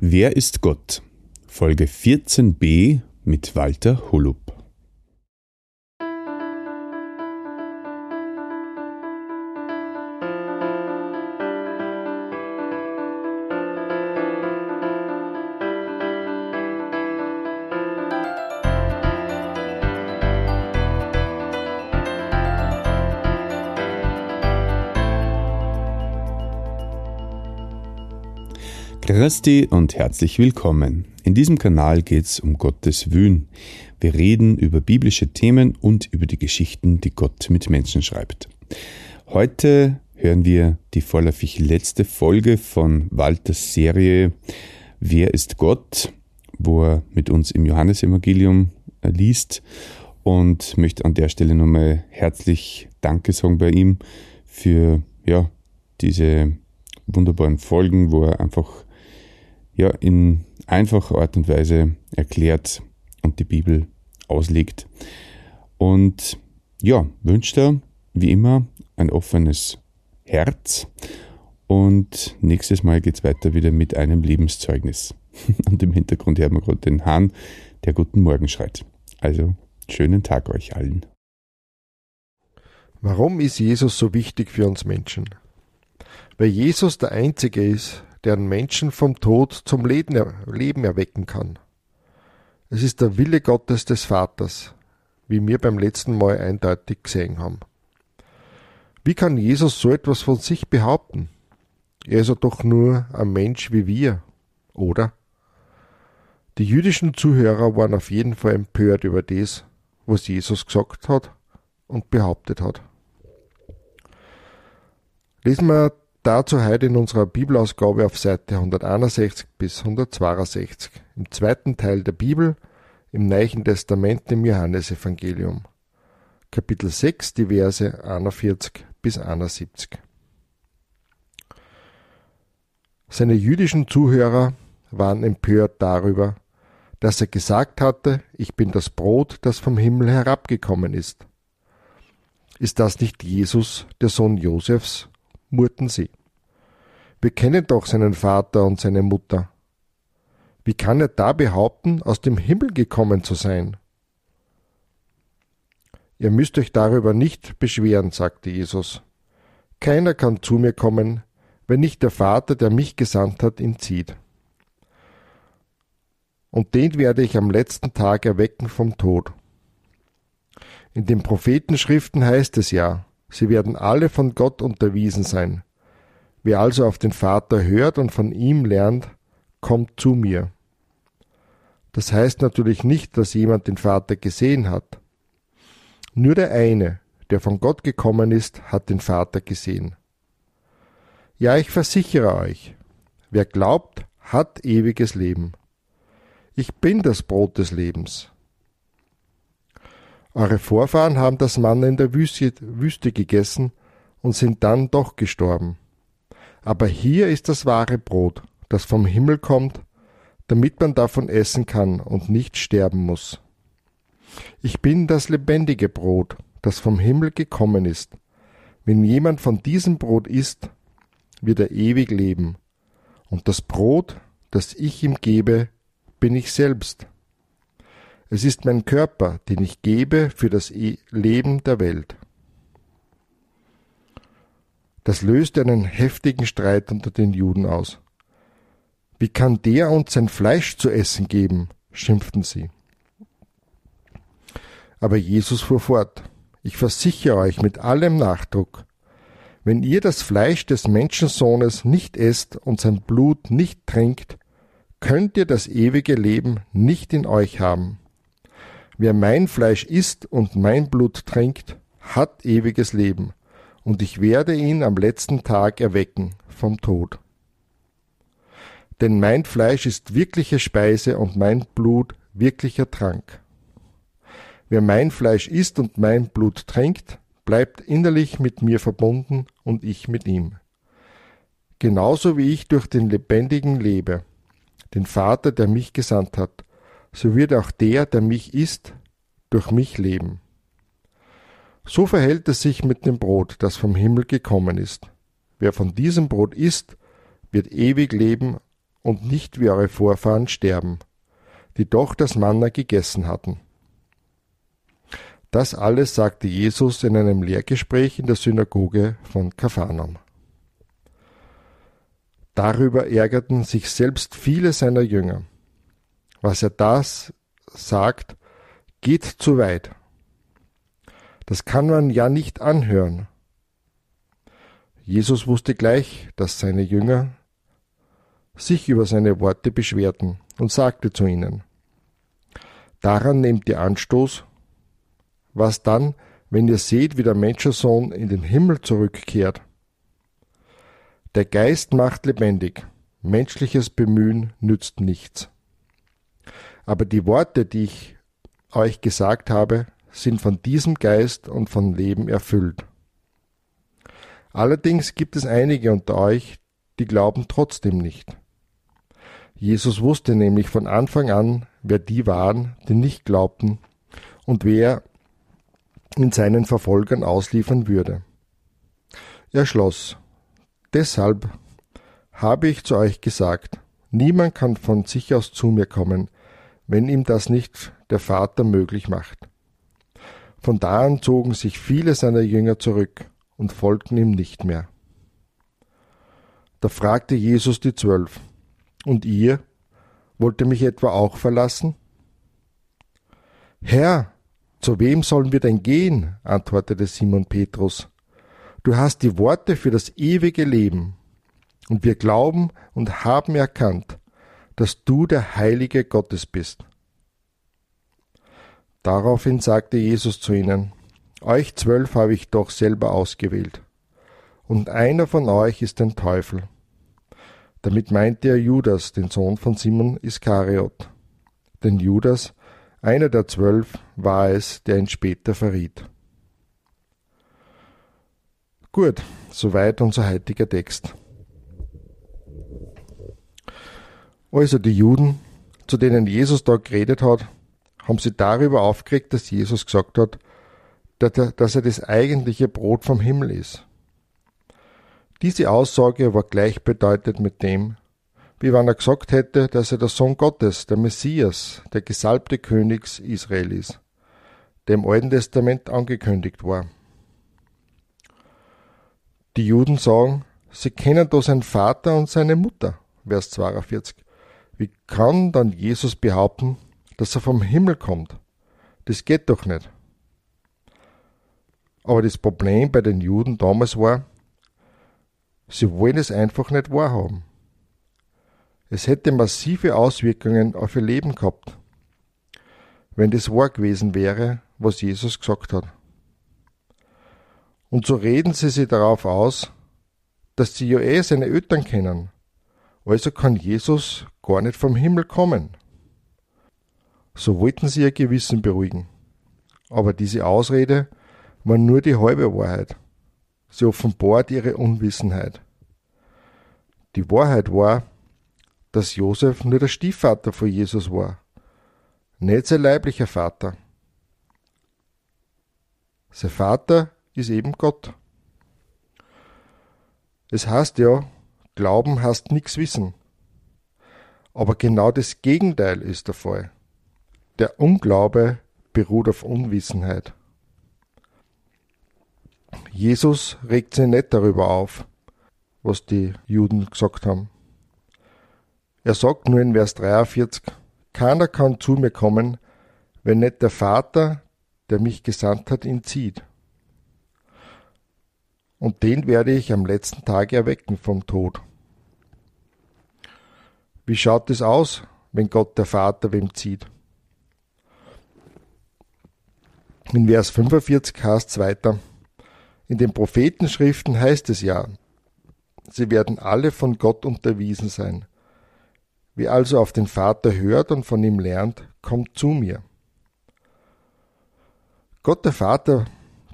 Wer ist Gott? Folge 14b mit Walter Holub. Christi und herzlich willkommen. In diesem Kanal geht es um Gottes Wün. Wir reden über biblische Themen und über die Geschichten, die Gott mit Menschen schreibt. Heute hören wir die vorläufig letzte Folge von Walters Serie Wer ist Gott, wo er mit uns im Johannesevangelium äh, liest und möchte an der Stelle nochmal herzlich Danke sagen bei ihm für ja, diese wunderbaren Folgen, wo er einfach ja, in einfacher Art und Weise erklärt und die Bibel auslegt. Und ja, wünscht er wie immer ein offenes Herz. Und nächstes Mal geht es weiter wieder mit einem Lebenszeugnis. Und im Hintergrund hören wir gerade den Hahn, der guten Morgen schreit. Also schönen Tag euch allen. Warum ist Jesus so wichtig für uns Menschen? Weil Jesus der Einzige ist, der einen Menschen vom Tod zum Leben erwecken kann. Es ist der Wille Gottes des Vaters, wie wir beim letzten Mal eindeutig gesehen haben. Wie kann Jesus so etwas von sich behaupten? Er ist ja doch nur ein Mensch wie wir, oder? Die jüdischen Zuhörer waren auf jeden Fall empört über das, was Jesus gesagt hat und behauptet hat. Lesen wir dazu heute in unserer Bibelausgabe auf Seite 161 bis 162, im zweiten Teil der Bibel, im Neuen Testament im Johannesevangelium. Kapitel 6, die Verse 41 bis 71. Seine jüdischen Zuhörer waren empört darüber, dass er gesagt hatte, ich bin das Brot, das vom Himmel herabgekommen ist. Ist das nicht Jesus, der Sohn Josefs? murrten sie. Wir kennen doch seinen Vater und seine Mutter. Wie kann er da behaupten, aus dem Himmel gekommen zu sein? Ihr müsst euch darüber nicht beschweren, sagte Jesus. Keiner kann zu mir kommen, wenn nicht der Vater, der mich gesandt hat, ihn zieht. Und den werde ich am letzten Tag erwecken vom Tod. In den Prophetenschriften heißt es ja, sie werden alle von Gott unterwiesen sein. Wer also auf den Vater hört und von ihm lernt, kommt zu mir. Das heißt natürlich nicht, dass jemand den Vater gesehen hat. Nur der eine, der von Gott gekommen ist, hat den Vater gesehen. Ja, ich versichere euch, wer glaubt, hat ewiges Leben. Ich bin das Brot des Lebens. Eure Vorfahren haben das Mann in der Wüste, Wüste gegessen und sind dann doch gestorben. Aber hier ist das wahre Brot, das vom Himmel kommt, damit man davon essen kann und nicht sterben muss. Ich bin das lebendige Brot, das vom Himmel gekommen ist. Wenn jemand von diesem Brot isst, wird er ewig leben. Und das Brot, das ich ihm gebe, bin ich selbst. Es ist mein Körper, den ich gebe für das e-, Leben der Welt. Das löste einen heftigen Streit unter den Juden aus. Wie kann der uns sein Fleisch zu essen geben? schimpften sie. Aber Jesus fuhr fort. Ich versichere euch mit allem Nachdruck, wenn ihr das Fleisch des Menschensohnes nicht esst und sein Blut nicht trinkt, könnt ihr das ewige Leben nicht in euch haben. Wer mein Fleisch isst und mein Blut trinkt, hat ewiges Leben, und ich werde ihn am letzten Tag erwecken vom Tod. Denn mein Fleisch ist wirkliche Speise und mein Blut wirklicher Trank. Wer mein Fleisch isst und mein Blut trinkt, bleibt innerlich mit mir verbunden und ich mit ihm. Genauso wie ich durch den Lebendigen lebe, den Vater, der mich gesandt hat, so wird auch der, der mich isst, durch mich leben. So verhält es sich mit dem Brot, das vom Himmel gekommen ist. Wer von diesem Brot isst, wird ewig leben, und nicht wie eure Vorfahren sterben, die doch das Manna gegessen hatten. Das alles sagte Jesus in einem Lehrgespräch in der Synagoge von Kapharnaum. Darüber ärgerten sich selbst viele seiner Jünger. Was er das sagt, geht zu weit. Das kann man ja nicht anhören. Jesus wusste gleich, dass seine Jünger sich über seine Worte beschwerten und sagte zu ihnen, Daran nehmt ihr Anstoß, was dann, wenn ihr seht, wie der Menschensohn in den Himmel zurückkehrt. Der Geist macht lebendig, menschliches Bemühen nützt nichts. Aber die Worte, die ich euch gesagt habe, sind von diesem Geist und von Leben erfüllt. Allerdings gibt es einige unter euch, die glauben trotzdem nicht. Jesus wusste nämlich von Anfang an, wer die waren, die nicht glaubten und wer in seinen Verfolgern ausliefern würde. Er schloss, Deshalb habe ich zu euch gesagt, niemand kann von sich aus zu mir kommen, wenn ihm das nicht der Vater möglich macht. Von da an zogen sich viele seiner Jünger zurück und folgten ihm nicht mehr. Da fragte Jesus die Zwölf, und ihr, wollt ihr mich etwa auch verlassen? Herr, zu wem sollen wir denn gehen? antwortete Simon Petrus. Du hast die Worte für das ewige Leben. Und wir glauben und haben erkannt, dass du der Heilige Gottes bist. Daraufhin sagte Jesus zu ihnen, Euch zwölf habe ich doch selber ausgewählt, und einer von euch ist ein Teufel. Damit meinte er Judas, den Sohn von Simon Iskariot. Denn Judas, einer der zwölf, war es, der ihn später verriet. Gut, soweit unser heutiger Text. Also die Juden, zu denen Jesus da geredet hat, haben sie darüber aufgeregt, dass Jesus gesagt hat, dass er das eigentliche Brot vom Himmel ist. Diese Aussage war gleichbedeutend mit dem, wie wenn er gesagt hätte, dass er der Sohn Gottes, der Messias, der gesalbte Königs Israel ist, der im Alten Testament angekündigt war. Die Juden sagen, sie kennen da seinen Vater und seine Mutter. Vers 42. Wie kann dann Jesus behaupten, dass er vom Himmel kommt? Das geht doch nicht. Aber das Problem bei den Juden damals war, sie wollen es einfach nicht wahrhaben. Es hätte massive Auswirkungen auf ihr Leben gehabt, wenn das wahr gewesen wäre, was Jesus gesagt hat. Und so reden sie sich darauf aus, dass sie ja eh seine Eltern kennen. Also kann Jesus gar nicht vom Himmel kommen. So wollten sie ihr Gewissen beruhigen. Aber diese Ausrede war nur die halbe Wahrheit. Sie offenbart ihre Unwissenheit. Die Wahrheit war, dass Josef nur der Stiefvater von Jesus war, nicht sein leiblicher Vater. Sein Vater ist eben Gott. Es heißt ja, Glauben heißt nichts wissen. Aber genau das Gegenteil ist der Fall. Der Unglaube beruht auf Unwissenheit. Jesus regt sich nicht darüber auf, was die Juden gesagt haben. Er sagt nur in Vers 43, keiner kann zu mir kommen, wenn nicht der Vater, der mich gesandt hat, ihn zieht und den werde ich am letzten Tag erwecken vom Tod. Wie schaut es aus, wenn Gott der Vater wem zieht? In Vers 45 heißt es weiter, in den Prophetenschriften heißt es ja, sie werden alle von Gott unterwiesen sein. Wer also auf den Vater hört und von ihm lernt, kommt zu mir. Gott der Vater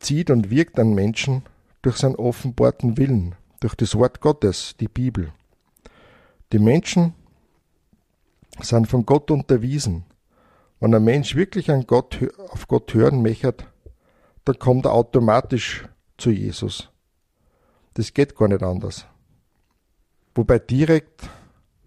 zieht und wirkt an Menschen, durch seinen offenbarten Willen, durch das Wort Gottes, die Bibel. Die Menschen sind von Gott unterwiesen. Wenn ein Mensch wirklich an Gott, auf Gott hören möchte, dann kommt er automatisch zu Jesus. Das geht gar nicht anders. Wobei direkt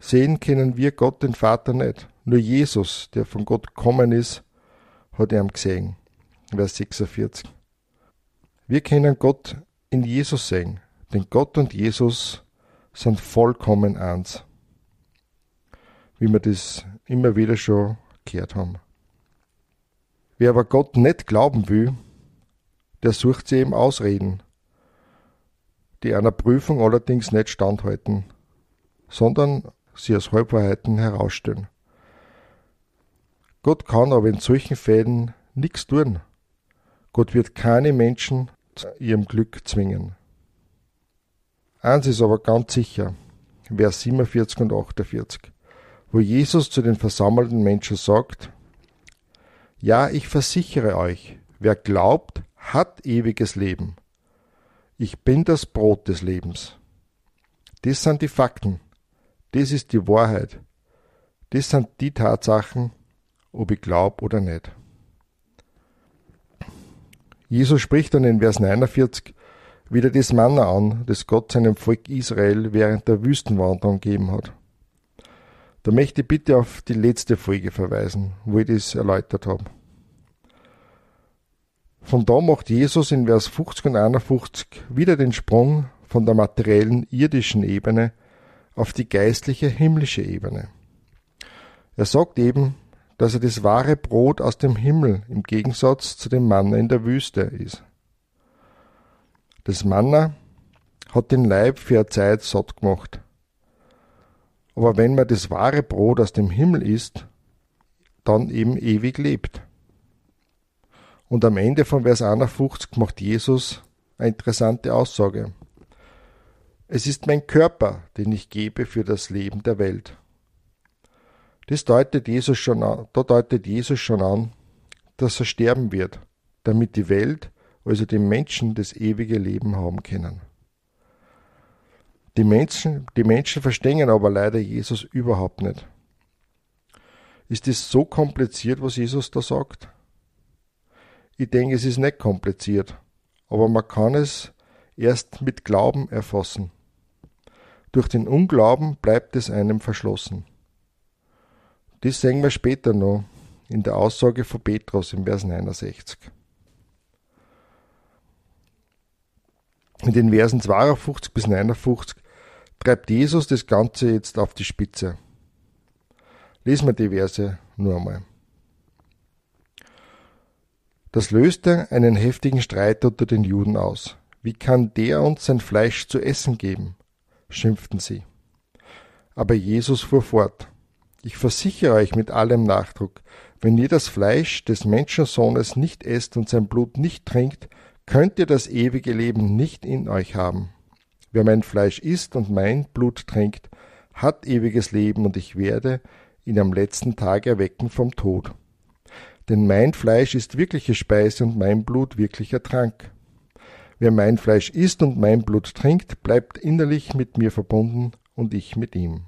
Sehen können wir Gott den Vater nicht. Nur Jesus, der von Gott gekommen ist, hat ihn gesehen. Vers 46. Wir können Gott in Jesus sehen, denn Gott und Jesus sind vollkommen eins. Wie wir das immer wieder schon gehört haben. Wer aber Gott nicht glauben will, der sucht sie eben Ausreden, die einer Prüfung allerdings nicht standhalten, sondern sie als Halbwahrheiten herausstellen. Gott kann aber in solchen Fällen nichts tun. Gott wird keine Menschen zu ihrem Glück zwingen. Eins ist aber ganz sicher, Vers 47 und 48, wo Jesus zu den versammelten Menschen sagt, Ja, ich versichere euch, wer glaubt, hat ewiges Leben. Ich bin das Brot des Lebens. Das sind die Fakten. Das ist die Wahrheit. Das sind die Tatsachen, ob ich glaube oder nicht. Jesus spricht dann in Vers 49 wieder das Manna an, das Gott seinem Volk Israel während der Wüstenwanderung gegeben hat. Da möchte ich bitte auf die letzte Folge verweisen, wo ich das erläutert habe. Von da macht Jesus in Vers 50 und 51 wieder den Sprung von der materiellen irdischen Ebene auf die geistliche himmlische Ebene. Er sagt eben, dass er das wahre Brot aus dem Himmel im Gegensatz zu dem Manna in der Wüste ist. Das Manna hat den Leib für eine Zeit satt gemacht. Aber wenn man das wahre Brot aus dem Himmel isst, dann eben ewig lebt. Und am Ende von Vers 51 macht Jesus eine interessante Aussage. Es ist mein Körper, den ich gebe für das Leben der Welt. Das deutet Jesus schon an, da deutet Jesus schon an, dass er sterben wird, damit die Welt, also die Menschen, das ewige Leben haben können. Die Menschen, die Menschen verstehen aber leider Jesus überhaupt nicht. Ist es so kompliziert, was Jesus da sagt? Ich denke, es ist nicht kompliziert, aber man kann es erst mit Glauben erfassen. Durch den Unglauben bleibt es einem verschlossen. Das sehen wir später noch in der Aussage von Petrus im Vers 69. In den Versen 52 bis 59 treibt Jesus das Ganze jetzt auf die Spitze. Lesen wir die Verse nur einmal. Das löste einen heftigen Streit unter den Juden aus. Wie kann der uns sein Fleisch zu essen geben? schimpften sie. Aber Jesus fuhr fort. Ich versichere euch mit allem Nachdruck, wenn ihr das Fleisch des Menschensohnes nicht esst und sein Blut nicht trinkt, könnt ihr das ewige Leben nicht in euch haben. Wer mein Fleisch isst und mein Blut trinkt, hat ewiges Leben und ich werde ihn am letzten Tag erwecken vom Tod. Denn mein Fleisch ist wirkliche Speise und mein Blut wirklicher Trank. Wer mein Fleisch isst und mein Blut trinkt, bleibt innerlich mit mir verbunden und ich mit ihm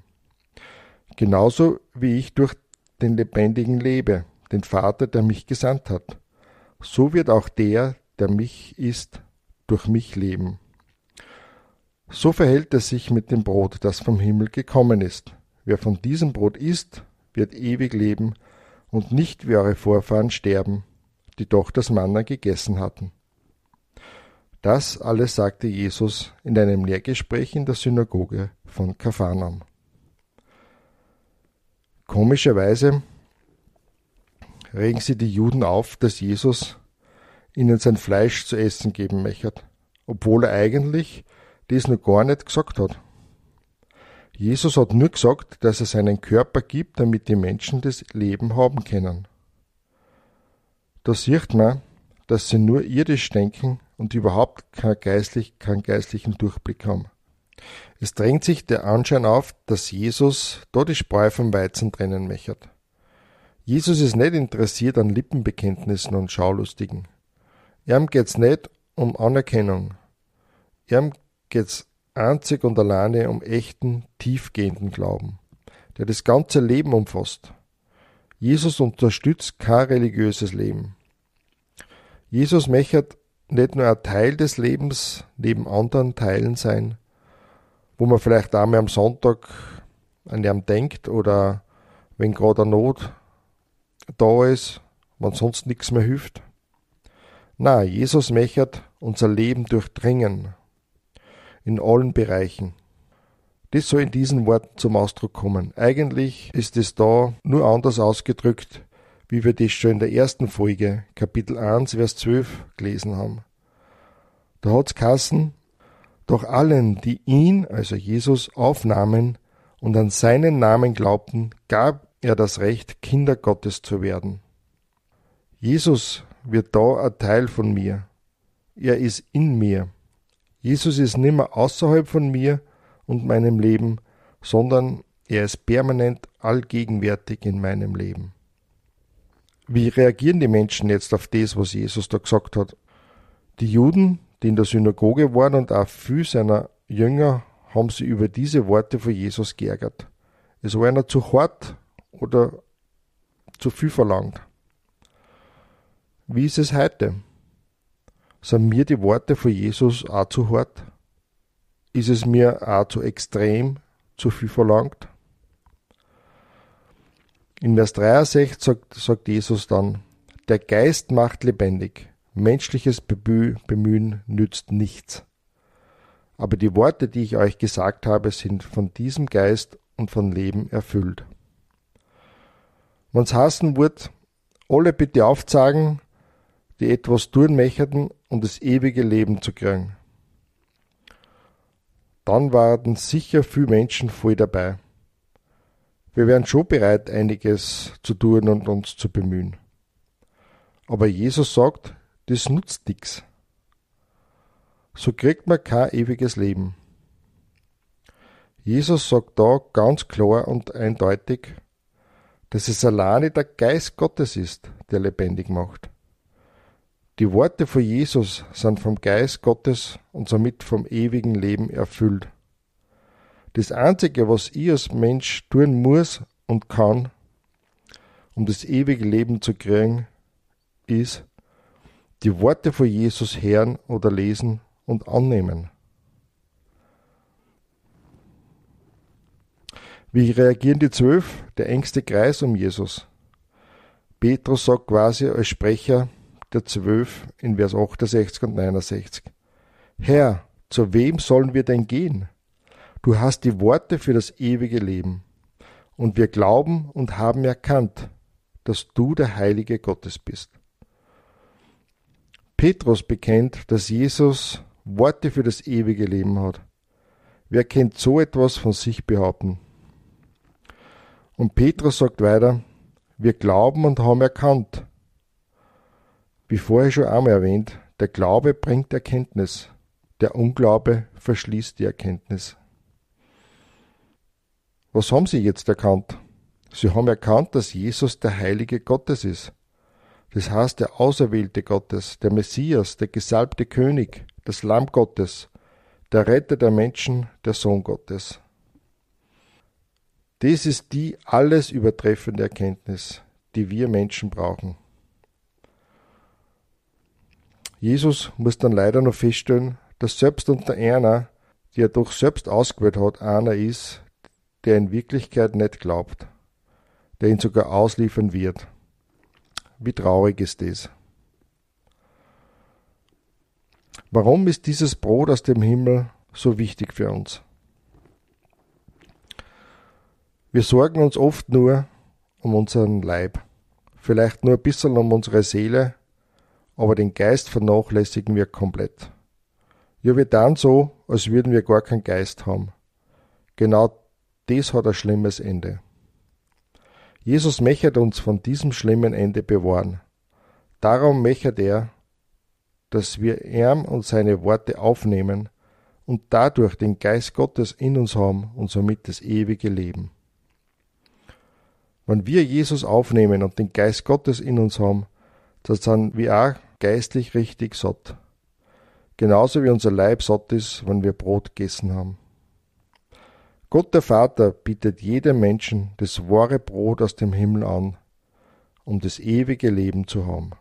genauso wie ich durch den Lebendigen lebe, den Vater, der mich gesandt hat. So wird auch der, der mich ist, durch mich leben. So verhält es sich mit dem Brot, das vom Himmel gekommen ist. Wer von diesem Brot isst, wird ewig leben und nicht wie eure Vorfahren sterben, die doch das Manna gegessen hatten. Das alles sagte Jesus in einem Lehrgespräch in der Synagoge von Kapharnaum. Komischerweise regen sie die Juden auf, dass Jesus ihnen sein Fleisch zu essen geben möchte, obwohl er eigentlich dies noch gar nicht gesagt hat. Jesus hat nur gesagt, dass er seinen Körper gibt, damit die Menschen das Leben haben können. Da sieht man, dass sie nur irdisch denken und überhaupt keinen, geistlich, keinen geistlichen Durchblick haben. Es drängt sich der Anschein auf, dass Jesus da die Spreu vom Weizen trennen möchte. Jesus ist nicht interessiert an Lippenbekenntnissen und Schaulustigen. Ihm geht's nicht um Anerkennung. Ihm geht's einzig und alleine um echten, tiefgehenden Glauben, der das ganze Leben umfasst. Jesus unterstützt kein religiöses Leben. Jesus möchte nicht nur ein Teil des Lebens neben anderen Teilen sein, wo man vielleicht einmal am Sonntag an ihm denkt oder wenn gerade eine Not da ist, wenn sonst nichts mehr hilft. Na, Jesus möchte unser Leben durchdringen. In allen Bereichen. Das soll in diesen Worten zum Ausdruck kommen. Eigentlich ist es da nur anders ausgedrückt, wie wir das schon in der ersten Folge, Kapitel 1, Vers 12 gelesen haben. Da hat's Kassen, doch allen, die ihn, also Jesus, aufnahmen und an seinen Namen glaubten, gab er das Recht, Kinder Gottes zu werden. Jesus wird da ein Teil von mir. Er ist in mir. Jesus ist nimmer außerhalb von mir und meinem Leben, sondern er ist permanent allgegenwärtig in meinem Leben. Wie reagieren die Menschen jetzt auf das, was Jesus da gesagt hat? Die Juden, die in der Synagoge waren und auch viele seiner Jünger, haben sie über diese Worte von Jesus geärgert. Es war einer zu hart oder zu viel verlangt. Wie ist es heute? Sind mir die Worte von Jesus auch zu hart? Ist es mir auch zu extrem, zu viel verlangt? In Vers 63 sagt, sagt Jesus dann, der Geist macht lebendig, menschliches Bemühen nützt nichts. Aber die Worte, die ich euch gesagt habe, sind von diesem Geist und von Leben erfüllt. Wenn's hassen wird, alle bitte aufzeigen, die etwas tun möchten, um das ewige Leben zu kriegen. Dann waren sicher viele Menschen voll dabei. Wir wären schon bereit, einiges zu tun und uns zu bemühen. Aber Jesus sagt, das nutzt nichts. So kriegt man kein ewiges Leben. Jesus sagt da ganz klar und eindeutig, dass es alleine der Geist Gottes ist, der lebendig macht. Die Worte von Jesus sind vom Geist Gottes und somit vom ewigen Leben erfüllt. Das Einzige, was ich als Mensch tun muss und kann, um das ewige Leben zu kriegen, ist, die Worte von Jesus hören oder lesen und annehmen. Wie reagieren die zwölf, der engste Kreis um Jesus? Petrus sagt quasi als Sprecher der zwölf in Vers 68 und 69. Herr, zu wem sollen wir denn gehen? Du hast die Worte für das ewige Leben. Und wir glauben und haben erkannt, dass du der Heilige Gottes bist. Petrus bekennt, dass Jesus Worte für das ewige Leben hat. Wer kennt so etwas von sich behaupten? Und Petrus sagt weiter, wir glauben und haben erkannt. Wie vorher schon einmal erwähnt, der Glaube bringt Erkenntnis, der Unglaube verschließt die Erkenntnis. Was haben sie jetzt erkannt? Sie haben erkannt, dass Jesus der Heilige Gottes ist. Das heißt, der Auserwählte Gottes, der Messias, der gesalbte König, das Lamm Gottes, der Retter der Menschen, der Sohn Gottes. Das ist die alles übertreffende Erkenntnis, die wir Menschen brauchen. Jesus muss dann leider noch feststellen, dass selbst unter einer, die er doch selbst ausgewählt hat, einer ist, der in Wirklichkeit nicht glaubt, der ihn sogar ausliefern wird. Wie traurig ist das? Warum ist dieses Brot aus dem Himmel so wichtig für uns? Wir sorgen uns oft nur um unseren Leib, vielleicht nur ein bisschen um unsere Seele, aber den Geist vernachlässigen wir komplett. Ja, wir dann so, als würden wir gar keinen Geist haben. Genau das hat ein schlimmes Ende. Jesus möchte uns von diesem schlimmen Ende bewahren. Darum möchte er, dass wir ihm und seine Worte aufnehmen und dadurch den Geist Gottes in uns haben und somit das ewige Leben. Wenn wir Jesus aufnehmen und den Geist Gottes in uns haben, dann sind wir auch geistlich richtig satt. Genauso wie unser Leib satt ist, wenn wir Brot gegessen haben. Gott der Vater bietet jedem Menschen das wahre Brot aus dem Himmel an, um das ewige Leben zu haben.